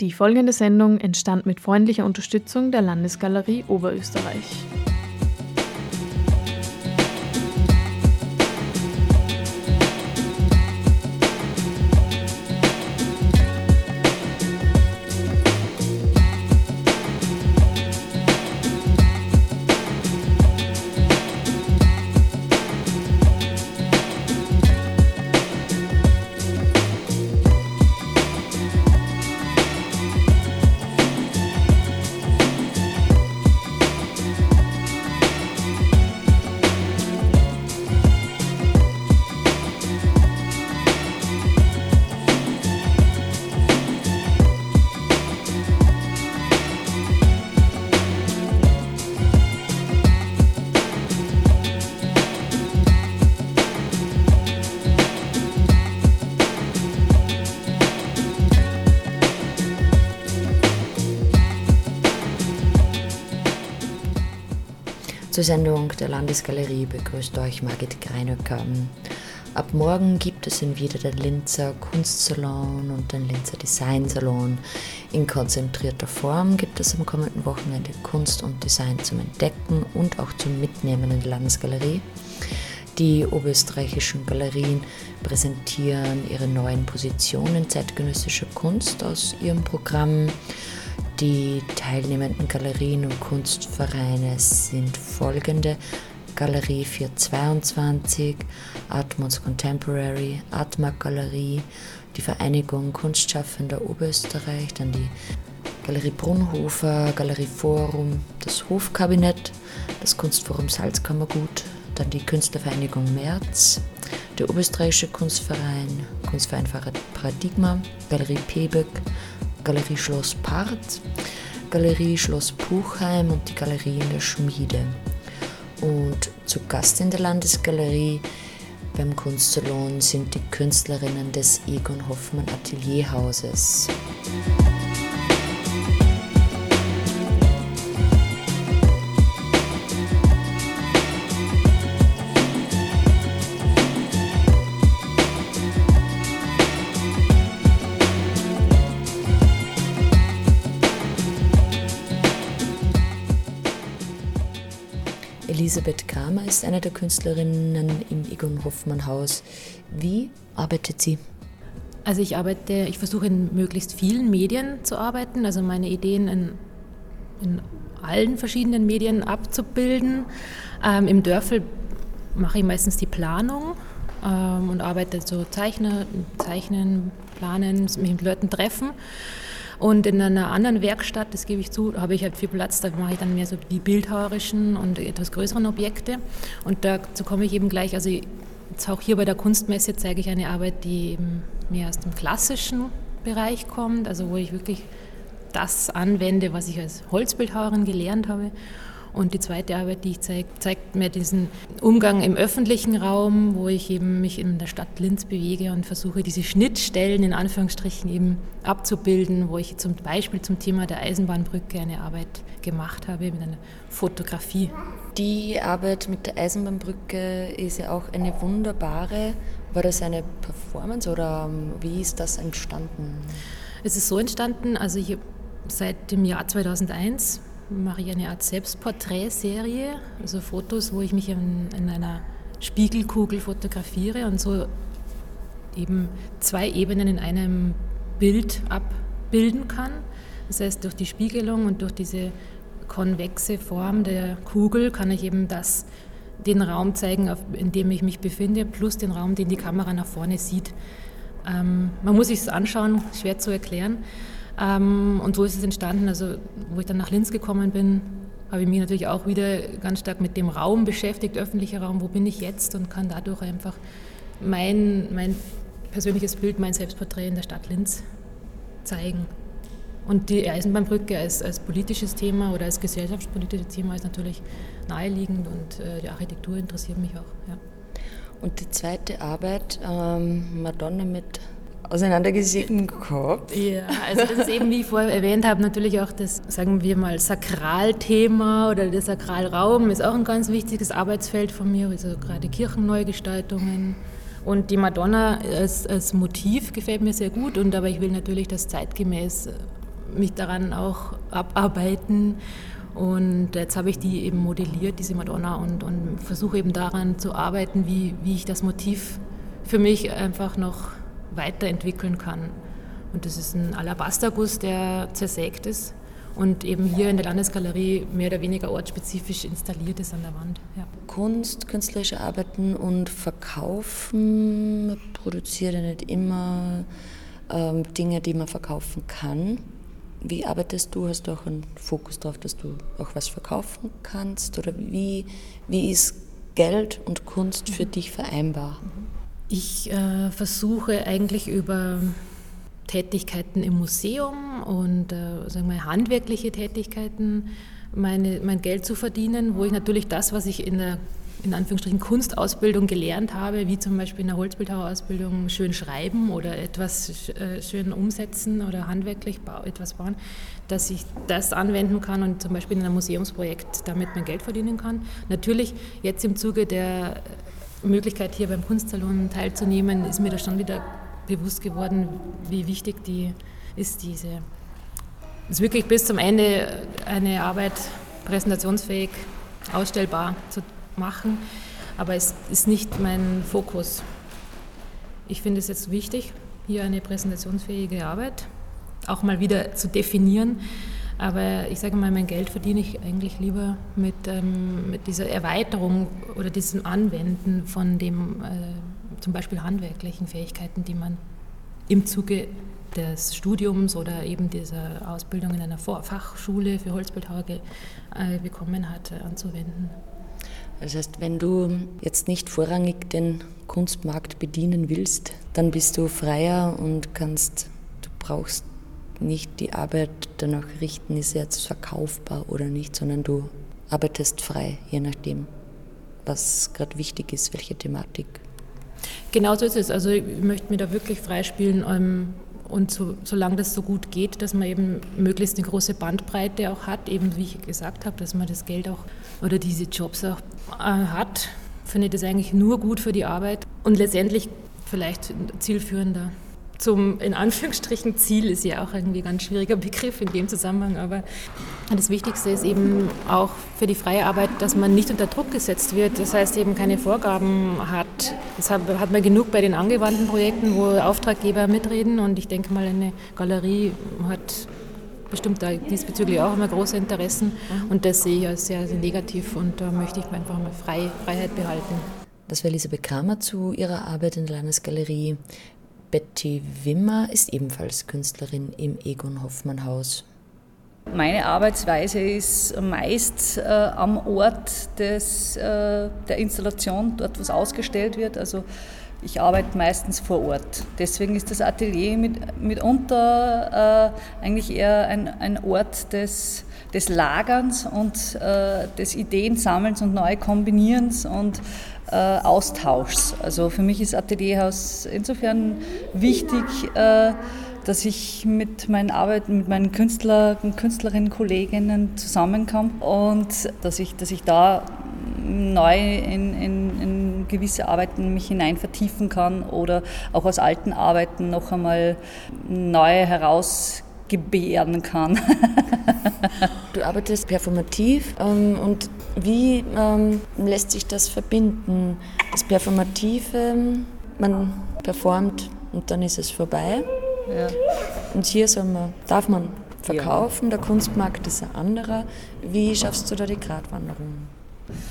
Die folgende Sendung entstand mit freundlicher Unterstützung der Landesgalerie Oberösterreich. Zur Sendung der Landesgalerie begrüßt euch Margit Greinöcker. Ab morgen gibt es in wieder den Linzer Kunstsalon und den Linzer Designsalon. In konzentrierter Form gibt es am kommenden Wochenende Kunst und Design zum Entdecken und auch zum Mitnehmen in der Landesgalerie. Die oberösterreichischen Galerien präsentieren ihre neuen Positionen zeitgenössischer Kunst aus ihrem Programm. Die teilnehmenden Galerien und Kunstvereine sind folgende. Galerie 422, Atmos Contemporary, Atmag Galerie, die Vereinigung Kunstschaffender Oberösterreich, dann die Galerie Brunhofer, Galerie Forum, das Hofkabinett, das Kunstforum Salzkammergut, dann die Künstlervereinigung März, der Oberösterreichische Kunstverein, Kunstverein Paradigma, Galerie Pebeck, Galerie Schloss Part, Galerie Schloss Puchheim und die Galerie in der Schmiede. Und zu Gast in der Landesgalerie beim Kunstsalon sind die Künstlerinnen des Egon Hoffmann Atelierhauses. Elisabeth Kramer ist eine der Künstlerinnen im Egon Hoffmann Haus. Wie arbeitet sie? Also ich arbeite, ich versuche in möglichst vielen Medien zu arbeiten, also meine Ideen in, in allen verschiedenen Medien abzubilden. Ähm, Im Dörfel mache ich meistens die Planung ähm, und arbeite so Zeichner, Zeichnen, Planen, mich mit Leuten treffen. Und in einer anderen Werkstatt, das gebe ich zu, habe ich halt viel Platz, da mache ich dann mehr so die bildhauerischen und etwas größeren Objekte. Und dazu komme ich eben gleich, also jetzt auch hier bei der Kunstmesse zeige ich eine Arbeit, die eben mehr aus dem klassischen Bereich kommt, also wo ich wirklich das anwende, was ich als Holzbildhauerin gelernt habe. Und die zweite Arbeit, die ich zeige, zeigt mir diesen Umgang im öffentlichen Raum, wo ich eben mich in der Stadt Linz bewege und versuche, diese Schnittstellen in Anführungsstrichen eben abzubilden, wo ich zum Beispiel zum Thema der Eisenbahnbrücke eine Arbeit gemacht habe mit einer Fotografie. Die Arbeit mit der Eisenbahnbrücke ist ja auch eine wunderbare. War das eine Performance oder ähm, wie ist das entstanden? Es ist so entstanden, also ich seit dem Jahr 2001 mache ich eine Art Selbstporträtserie, also Fotos, wo ich mich in, in einer Spiegelkugel fotografiere und so eben zwei Ebenen in einem Bild abbilden kann. Das heißt, durch die Spiegelung und durch diese konvexe Form der Kugel kann ich eben das, den Raum zeigen, in dem ich mich befinde, plus den Raum, den die Kamera nach vorne sieht. Ähm, man muss sich es anschauen, schwer zu erklären. Ähm, und so ist es entstanden. Also, wo ich dann nach Linz gekommen bin, habe ich mich natürlich auch wieder ganz stark mit dem Raum beschäftigt, öffentlicher Raum, wo bin ich jetzt und kann dadurch einfach mein, mein persönliches Bild, mein Selbstporträt in der Stadt Linz zeigen. Und die Eisenbahnbrücke als, als politisches Thema oder als gesellschaftspolitisches Thema ist natürlich naheliegend und äh, die Architektur interessiert mich auch. Ja. Und die zweite Arbeit, ähm, Madonna mit auseinandergesägten Kopf. Ja, also das ist eben, wie ich vorher erwähnt habe, natürlich auch das, sagen wir mal, Sakralthema oder der Sakralraum ist auch ein ganz wichtiges Arbeitsfeld von mir, also gerade Kirchenneugestaltungen. Und die Madonna als, als Motiv gefällt mir sehr gut, und aber ich will natürlich das zeitgemäß mich daran auch abarbeiten. Und jetzt habe ich die eben modelliert, diese Madonna, und, und versuche eben daran zu arbeiten, wie, wie ich das Motiv für mich einfach noch weiterentwickeln kann. Und das ist ein Alabasterguss, der zersägt ist und eben hier in der Landesgalerie mehr oder weniger ortsspezifisch installiert ist an der Wand. Ja. Kunst, künstlerische Arbeiten und Verkaufen produziert ja nicht immer ähm, Dinge, die man verkaufen kann. Wie arbeitest du? Hast du auch einen Fokus darauf, dass du auch was verkaufen kannst? Oder wie, wie ist Geld und Kunst für mhm. dich vereinbar? Ich äh, versuche eigentlich über Tätigkeiten im Museum und äh, sagen wir, handwerkliche Tätigkeiten meine, mein Geld zu verdienen, wo ich natürlich das, was ich in der in Anführungsstrichen Kunstausbildung gelernt habe, wie zum Beispiel in der Holzbildhauerausbildung schön schreiben oder etwas äh, schön umsetzen oder handwerklich etwas bauen, dass ich das anwenden kann und zum Beispiel in einem Museumsprojekt damit mein Geld verdienen kann. Natürlich jetzt im Zuge der Möglichkeit hier beim Kunstsalon teilzunehmen, ist mir da schon wieder bewusst geworden, wie wichtig die ist, diese, ist wirklich bis zum Ende eine Arbeit präsentationsfähig, ausstellbar zu machen, aber es ist nicht mein Fokus. Ich finde es jetzt wichtig, hier eine präsentationsfähige Arbeit auch mal wieder zu definieren. Aber ich sage mal, mein Geld verdiene ich eigentlich lieber mit, ähm, mit dieser Erweiterung oder diesem Anwenden von dem äh, zum Beispiel handwerklichen Fähigkeiten, die man im Zuge des Studiums oder eben dieser Ausbildung in einer Fachschule für Holzbildhauer äh, bekommen hat, äh, anzuwenden. Das heißt, wenn du jetzt nicht vorrangig den Kunstmarkt bedienen willst, dann bist du freier und kannst, du brauchst nicht die Arbeit danach richten, ist jetzt verkaufbar oder nicht, sondern du arbeitest frei, je nachdem, was gerade wichtig ist, welche Thematik. Genau so ist es. Also ich möchte mir da wirklich freispielen ähm, und so, solange das so gut geht, dass man eben möglichst eine große Bandbreite auch hat, eben wie ich gesagt habe, dass man das Geld auch oder diese Jobs auch äh, hat, finde ich das eigentlich nur gut für die Arbeit und letztendlich vielleicht zielführender zum in Anführungsstrichen Ziel ist ja auch irgendwie ein ganz schwieriger Begriff in dem Zusammenhang, aber das Wichtigste ist eben auch für die freie Arbeit, dass man nicht unter Druck gesetzt wird, das heißt eben keine Vorgaben hat. Das hat, man genug bei den angewandten Projekten, wo Auftraggeber mitreden und ich denke mal, eine Galerie hat bestimmt da diesbezüglich auch immer große Interessen und das sehe ich als sehr, sehr negativ und da möchte ich einfach mal Frei, Freiheit behalten. Das war Elisabeth Kramer zu ihrer Arbeit in der Landesgalerie. Betty Wimmer ist ebenfalls Künstlerin im Egon Hoffmann Haus. Meine Arbeitsweise ist meist äh, am Ort des, äh, der Installation, dort was ausgestellt wird. Also ich arbeite meistens vor Ort. Deswegen ist das Atelier mit, mitunter äh, eigentlich eher ein, ein Ort des, des Lagerns und äh, des Ideensammelns und Neukombinierens und Austauschs. Also für mich ist Atelierhaus insofern wichtig, äh, dass ich mit meinen Arbeiten, mit meinen Künstler und Künstlerinnen, Kolleginnen zusammenkomme und dass ich, dass ich da neu in, in, in, gewisse Arbeiten mich hinein vertiefen kann oder auch aus alten Arbeiten noch einmal neue herausgebären kann. du arbeitest performativ ähm, und wie ähm, lässt sich das verbinden? Das Performative, man performt und dann ist es vorbei. Ja. Und hier soll man, darf man verkaufen, der Kunstmarkt ist ein anderer. Wie schaffst du da die Gratwanderung?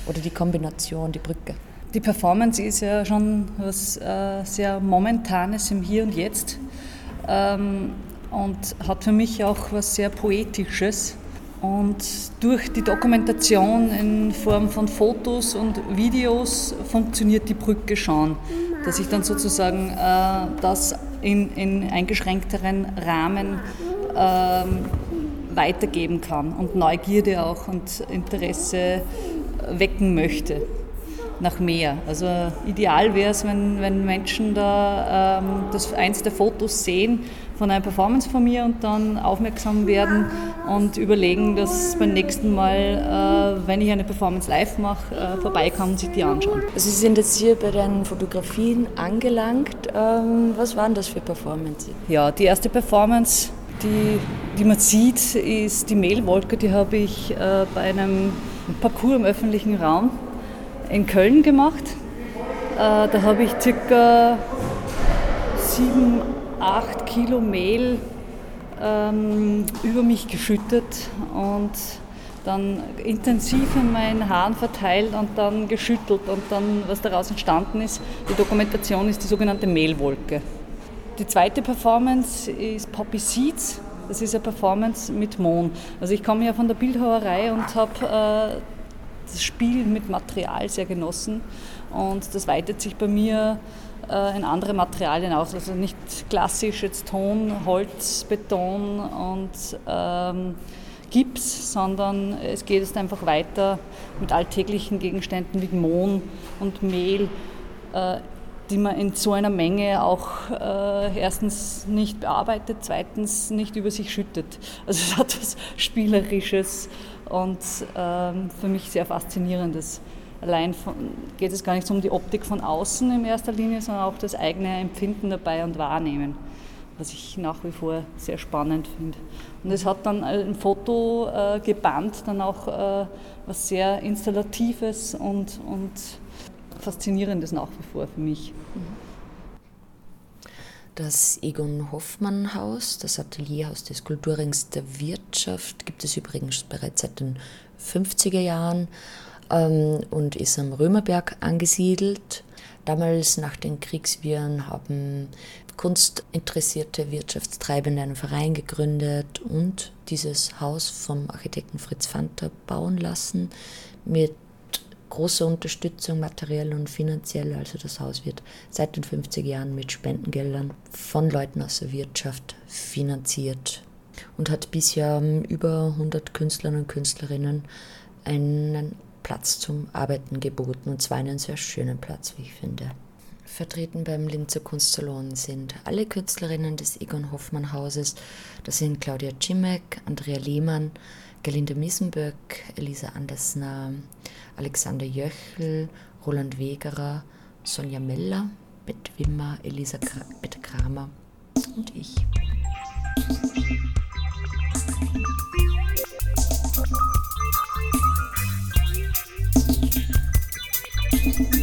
Oder die Kombination, die Brücke? Die Performance ist ja schon was äh, sehr Momentanes im Hier und Jetzt ähm, und hat für mich auch was sehr Poetisches. Und durch die Dokumentation in Form von Fotos und Videos funktioniert die Brücke schon, dass ich dann sozusagen äh, das in, in eingeschränkteren Rahmen ähm, weitergeben kann und Neugierde auch und Interesse wecken möchte nach mehr. Also ideal wäre es, wenn, wenn Menschen da ähm, das eins der Fotos sehen von einer Performance von mir und dann aufmerksam werden und überlegen, dass beim nächsten Mal, äh, wenn ich eine Performance live mache, äh, vorbeikommen und sich die anschauen. Also Sie sind jetzt hier bei deinen Fotografien angelangt. Ähm, was waren das für Performances? Ja, die erste Performance die, die man sieht, ist die Mehlwolke. Die habe ich äh, bei einem Parcours im öffentlichen Raum in Köln gemacht. Äh, da habe ich circa sieben, acht Kilo Mehl ähm, über mich geschüttet und dann intensiv in meinen Haaren verteilt und dann geschüttelt und dann, was daraus entstanden ist, die Dokumentation ist die sogenannte Mehlwolke. Die zweite Performance ist Poppy Seeds. Das ist eine Performance mit Mohn. Also ich komme ja von der Bildhauerei und habe äh, das Spiel mit Material sehr genossen und das weitet sich bei mir äh, in andere Materialien aus. Also nicht klassisch jetzt Ton, Holz, Beton und ähm, Gips, sondern es geht jetzt einfach weiter mit alltäglichen Gegenständen wie Mohn und Mehl, äh, die man in so einer Menge auch äh, erstens nicht bearbeitet, zweitens nicht über sich schüttet. Also es hat was Spielerisches und ähm, für mich sehr Faszinierendes. Allein von, geht es gar nicht um die Optik von außen in erster Linie, sondern auch das eigene Empfinden dabei und Wahrnehmen was ich nach wie vor sehr spannend finde. Und es hat dann ein Foto äh, gebannt, dann auch äh, was sehr Installatives und, und Faszinierendes nach wie vor für mich. Das Egon Hoffmann Haus, das Atelierhaus des Kulturrings der Wirtschaft, gibt es übrigens bereits seit den 50er Jahren ähm, und ist am Römerberg angesiedelt. Damals nach den Kriegswirren haben kunstinteressierte Wirtschaftstreibende einen Verein gegründet und dieses Haus vom Architekten Fritz Fanter bauen lassen mit großer Unterstützung materiell und finanziell. Also das Haus wird seit den 50 Jahren mit Spendengeldern von Leuten aus der Wirtschaft finanziert und hat bisher über 100 Künstlern und Künstlerinnen einen Platz zum Arbeiten geboten und zwar einen sehr schönen Platz, wie ich finde. Vertreten beim Linzer Kunstsalon sind alle Künstlerinnen des Egon Hoffmann Hauses. Das sind Claudia Cimek, Andrea Lehmann, Gelinde Miesenböck, Elisa Andersner, Alexander Jöchel, Roland Wegerer, Sonja Meller, Bett Wimmer, Elisa Kra Bette Kramer und ich. Musik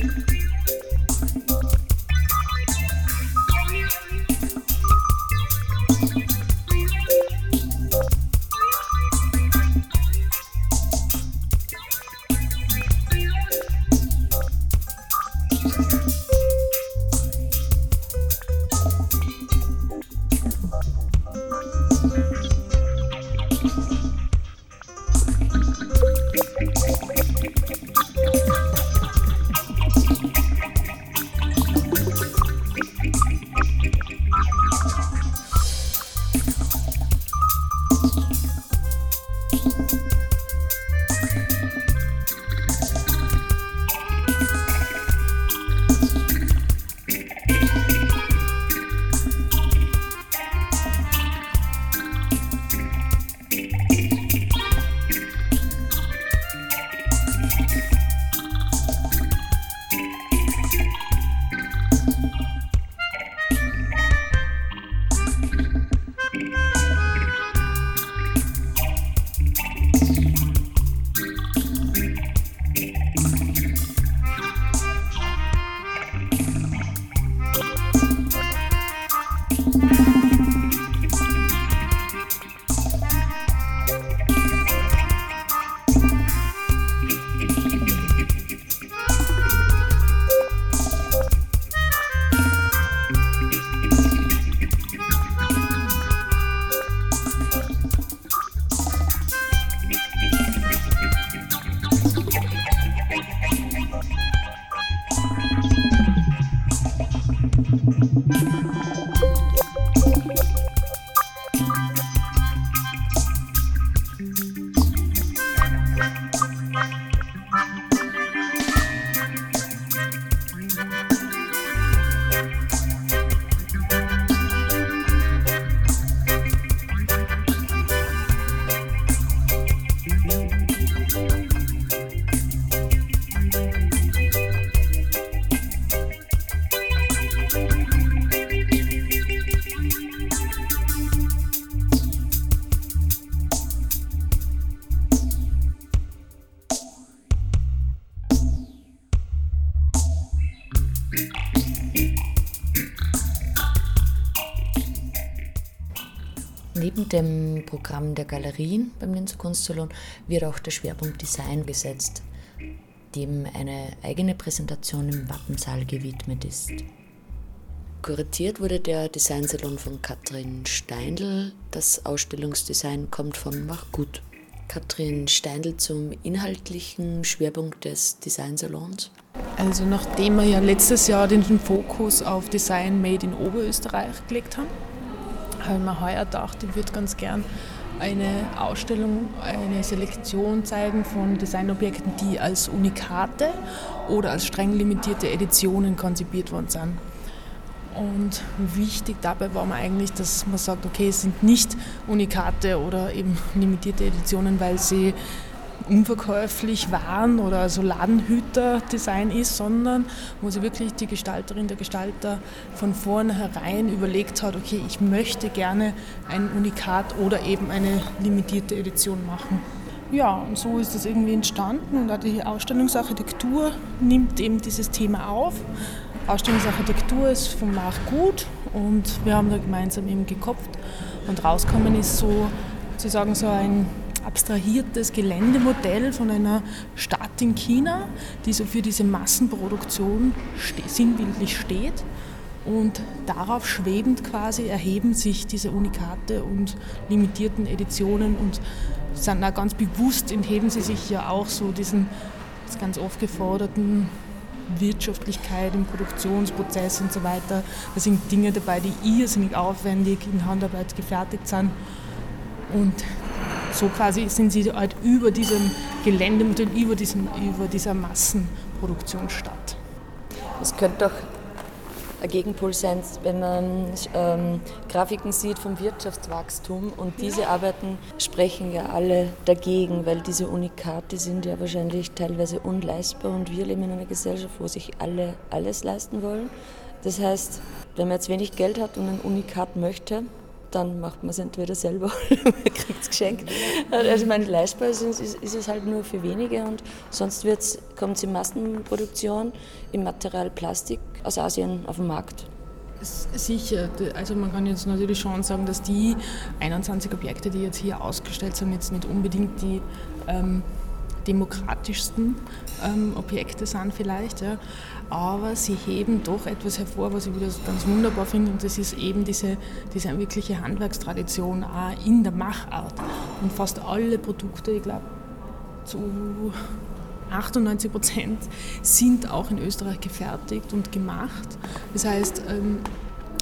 Neben dem Programm der Galerien beim Linzer Kunstsalon wird auch der Schwerpunkt Design gesetzt, dem eine eigene Präsentation im Wappensaal gewidmet ist. Kuratiert wurde der Designsalon von Katrin Steindl. Das Ausstellungsdesign kommt von Machgut. Katrin Steindl zum inhaltlichen Schwerpunkt des Designsalons. Also nachdem wir ja letztes Jahr den Fokus auf Design Made in Oberösterreich gelegt haben, haben wir heuer gedacht, ich würde ganz gern eine Ausstellung, eine Selektion zeigen von Designobjekten, die als Unikate oder als streng limitierte Editionen konzipiert worden sind. Und wichtig dabei war mir eigentlich, dass man sagt, okay, es sind nicht Unikate oder eben limitierte Editionen, weil sie unverkäuflich waren oder so Ladenhüter-Design ist, sondern wo sie wirklich die Gestalterin, der Gestalter von vornherein überlegt hat, okay, ich möchte gerne ein Unikat oder eben eine limitierte Edition machen. Ja, und so ist das irgendwie entstanden und die Ausstellungsarchitektur nimmt eben dieses Thema auf. Ausstellungsarchitektur ist von Marc gut und wir haben da gemeinsam eben gekopft und rauskommen ist so sozusagen so ein abstrahiertes Geländemodell von einer Stadt in China, die so für diese Massenproduktion sinnbildlich steht. Und darauf schwebend quasi erheben sich diese Unikate und limitierten Editionen und sind auch ganz bewusst entheben sie sich ja auch so diesen ganz oft geforderten Wirtschaftlichkeit im Produktionsprozess und so weiter. Da sind Dinge dabei, die irrsinnig aufwendig in Handarbeit gefertigt sind. Und so quasi sind sie halt über diesem Geländemodell, über, diesem, über dieser Massenproduktion statt. Es könnte doch ein Gegenpol sein, wenn man ähm, Grafiken sieht vom Wirtschaftswachstum und diese Arbeiten sprechen ja alle dagegen, weil diese Unikate sind ja wahrscheinlich teilweise unleistbar und wir leben in einer Gesellschaft, wo sich alle alles leisten wollen. Das heißt, wenn man jetzt wenig Geld hat und ein Unikat möchte, dann macht man es entweder selber oder man kriegt es geschenkt. Also ich meine, leistbar ist, ist, ist, es halt nur für wenige und sonst kommt es in Massenproduktion im Material Plastik aus Asien auf den Markt. Sicher, also man kann jetzt natürlich schon sagen, dass die 21 Objekte, die jetzt hier ausgestellt sind, jetzt nicht unbedingt die ähm, demokratischsten ähm, Objekte sind vielleicht, ja. aber sie heben doch etwas hervor, was ich wieder ganz wunderbar finde und das ist eben diese, diese wirkliche Handwerkstradition auch in der Machart. Und fast alle Produkte, ich glaube zu 98 Prozent, sind auch in Österreich gefertigt und gemacht. Das heißt, ähm,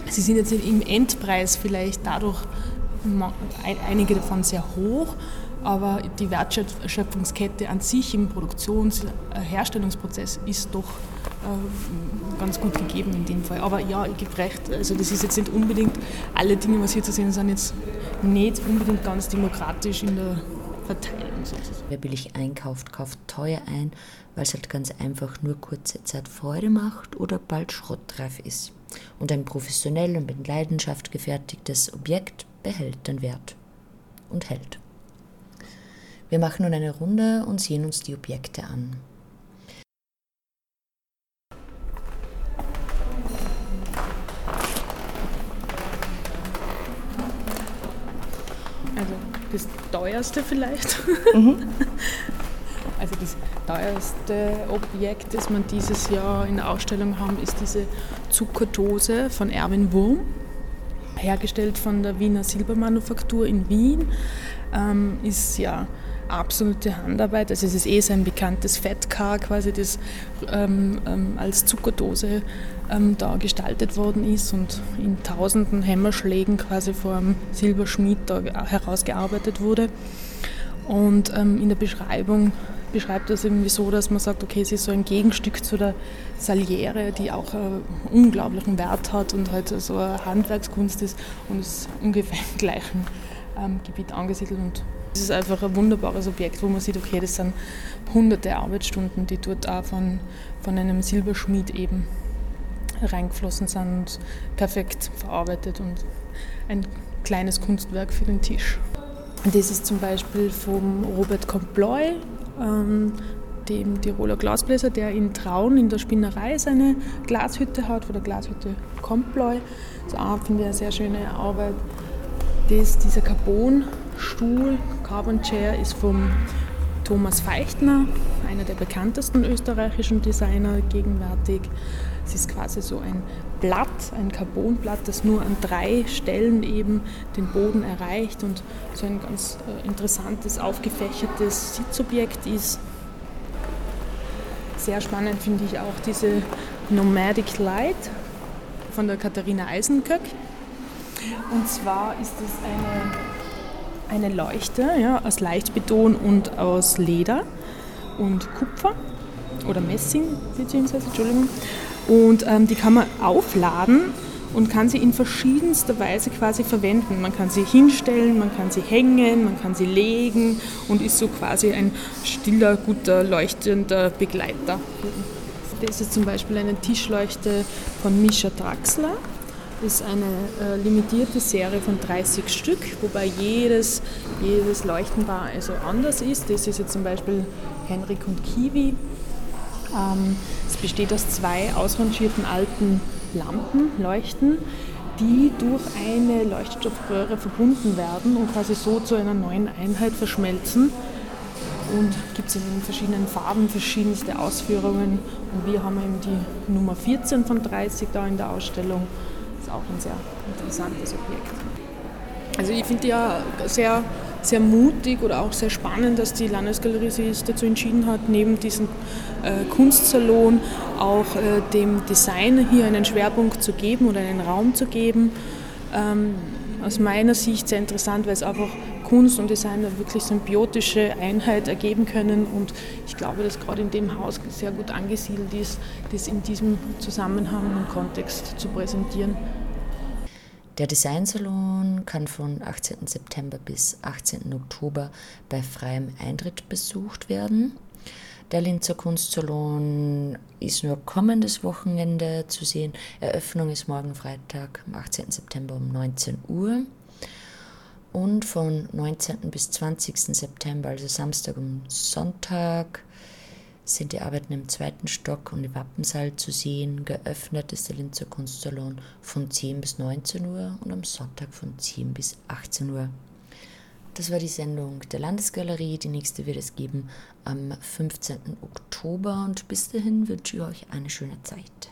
sie sind jetzt im Endpreis vielleicht dadurch einige davon sehr hoch, aber die Wertschöpfungskette an sich im Produktions-, äh, Herstellungsprozess ist doch äh, ganz gut gegeben in dem Fall. Aber ja, ich gebe recht, also das ist jetzt nicht unbedingt, alle Dinge, was hier zu sehen sind, jetzt nicht unbedingt ganz demokratisch in der Verteilung sozusagen. Wer billig einkauft, kauft teuer ein, weil es halt ganz einfach nur kurze Zeit Freude macht oder bald schrottreif ist. Und ein professionell und mit Leidenschaft gefertigtes Objekt behält den Wert und hält. Wir machen nun eine Runde und sehen uns die Objekte an. Also das teuerste vielleicht. Mhm. Also das teuerste Objekt, das wir dieses Jahr in der Ausstellung haben, ist diese Zuckerdose von Erwin Wurm, hergestellt von der Wiener Silbermanufaktur in Wien. Ähm, ist ja absolute Handarbeit. Also es ist eh sein bekanntes Fettcar quasi, das ähm, ähm, als Zuckerdose ähm, da gestaltet worden ist und in tausenden Hämmerschlägen quasi vor einem Silberschmied da herausgearbeitet wurde. Und ähm, in der Beschreibung beschreibt das irgendwie so, dass man sagt, okay, es ist so ein Gegenstück zu der Saliere, die auch einen unglaublichen Wert hat und halt so eine Handwerkskunst ist und ist ungefähr im gleichen ähm, Gebiet angesiedelt und es ist einfach ein wunderbares Objekt, wo man sieht, okay, das sind hunderte Arbeitsstunden, die dort auch von, von einem Silberschmied eben reingeflossen sind und perfekt verarbeitet und ein kleines Kunstwerk für den Tisch. Das ist zum Beispiel vom Robert Comploy, ähm, dem Tiroler Glasbläser, der in Traun in der Spinnerei seine Glashütte hat, von der Glashütte Comploy. Das ist auch, finde ich, eine sehr schöne Arbeit. Das, dieser Carbon-Stuhl, Carbon Chair, ist vom Thomas Feichtner, einer der bekanntesten österreichischen Designer gegenwärtig. Es ist quasi so ein Blatt, ein Carbonblatt, das nur an drei Stellen eben den Boden erreicht und so ein ganz äh, interessantes, aufgefächertes Sitzobjekt ist. Sehr spannend finde ich auch diese Nomadic Light von der Katharina Eisenköck. Und zwar ist es eine, eine Leuchte ja, aus Leichtbeton und aus Leder und Kupfer oder Messing, beziehungsweise, Entschuldigung. Und ähm, die kann man aufladen und kann sie in verschiedenster Weise quasi verwenden. Man kann sie hinstellen, man kann sie hängen, man kann sie legen und ist so quasi ein stiller, guter, leuchtender Begleiter. Das ist zum Beispiel eine Tischleuchte von Mischa Draxler. Ist eine äh, limitierte Serie von 30 Stück, wobei jedes, jedes Leuchtenbar also anders ist. Das ist jetzt zum Beispiel Henrik und Kiwi. Ähm, es besteht aus zwei ausrangierten alten Lampen, Leuchten, die durch eine Leuchtstoffröhre verbunden werden und quasi so zu einer neuen Einheit verschmelzen. Und gibt es in verschiedenen Farben verschiedenste Ausführungen. Und wir haben eben die Nummer 14 von 30 da in der Ausstellung. Ist auch ein sehr interessantes Objekt. Also ich finde ja sehr sehr mutig oder auch sehr spannend, dass die Landesgalerie sich dazu entschieden hat, neben diesem äh, Kunstsalon auch äh, dem Design hier einen Schwerpunkt zu geben oder einen Raum zu geben. Ähm, aus meiner Sicht sehr interessant, weil es einfach Kunst und Design eine wirklich symbiotische Einheit ergeben können und ich glaube, dass gerade in dem Haus sehr gut angesiedelt ist, das in diesem Zusammenhang und Kontext zu präsentieren. Der Designsalon kann von 18. September bis 18. Oktober bei freiem Eintritt besucht werden. Der Linzer Kunstsalon ist nur kommendes Wochenende zu sehen. Eröffnung ist morgen Freitag, am 18. September um 19 Uhr. Und von 19. bis 20. September, also Samstag und Sonntag, sind die Arbeiten im zweiten Stock und im Wappensaal zu sehen. Geöffnet ist der Linzer Kunstsalon von 10 bis 19 Uhr und am Sonntag von 10 bis 18 Uhr. Das war die Sendung der Landesgalerie. Die nächste wird es geben am 15. Oktober und bis dahin wünsche ich euch eine schöne Zeit.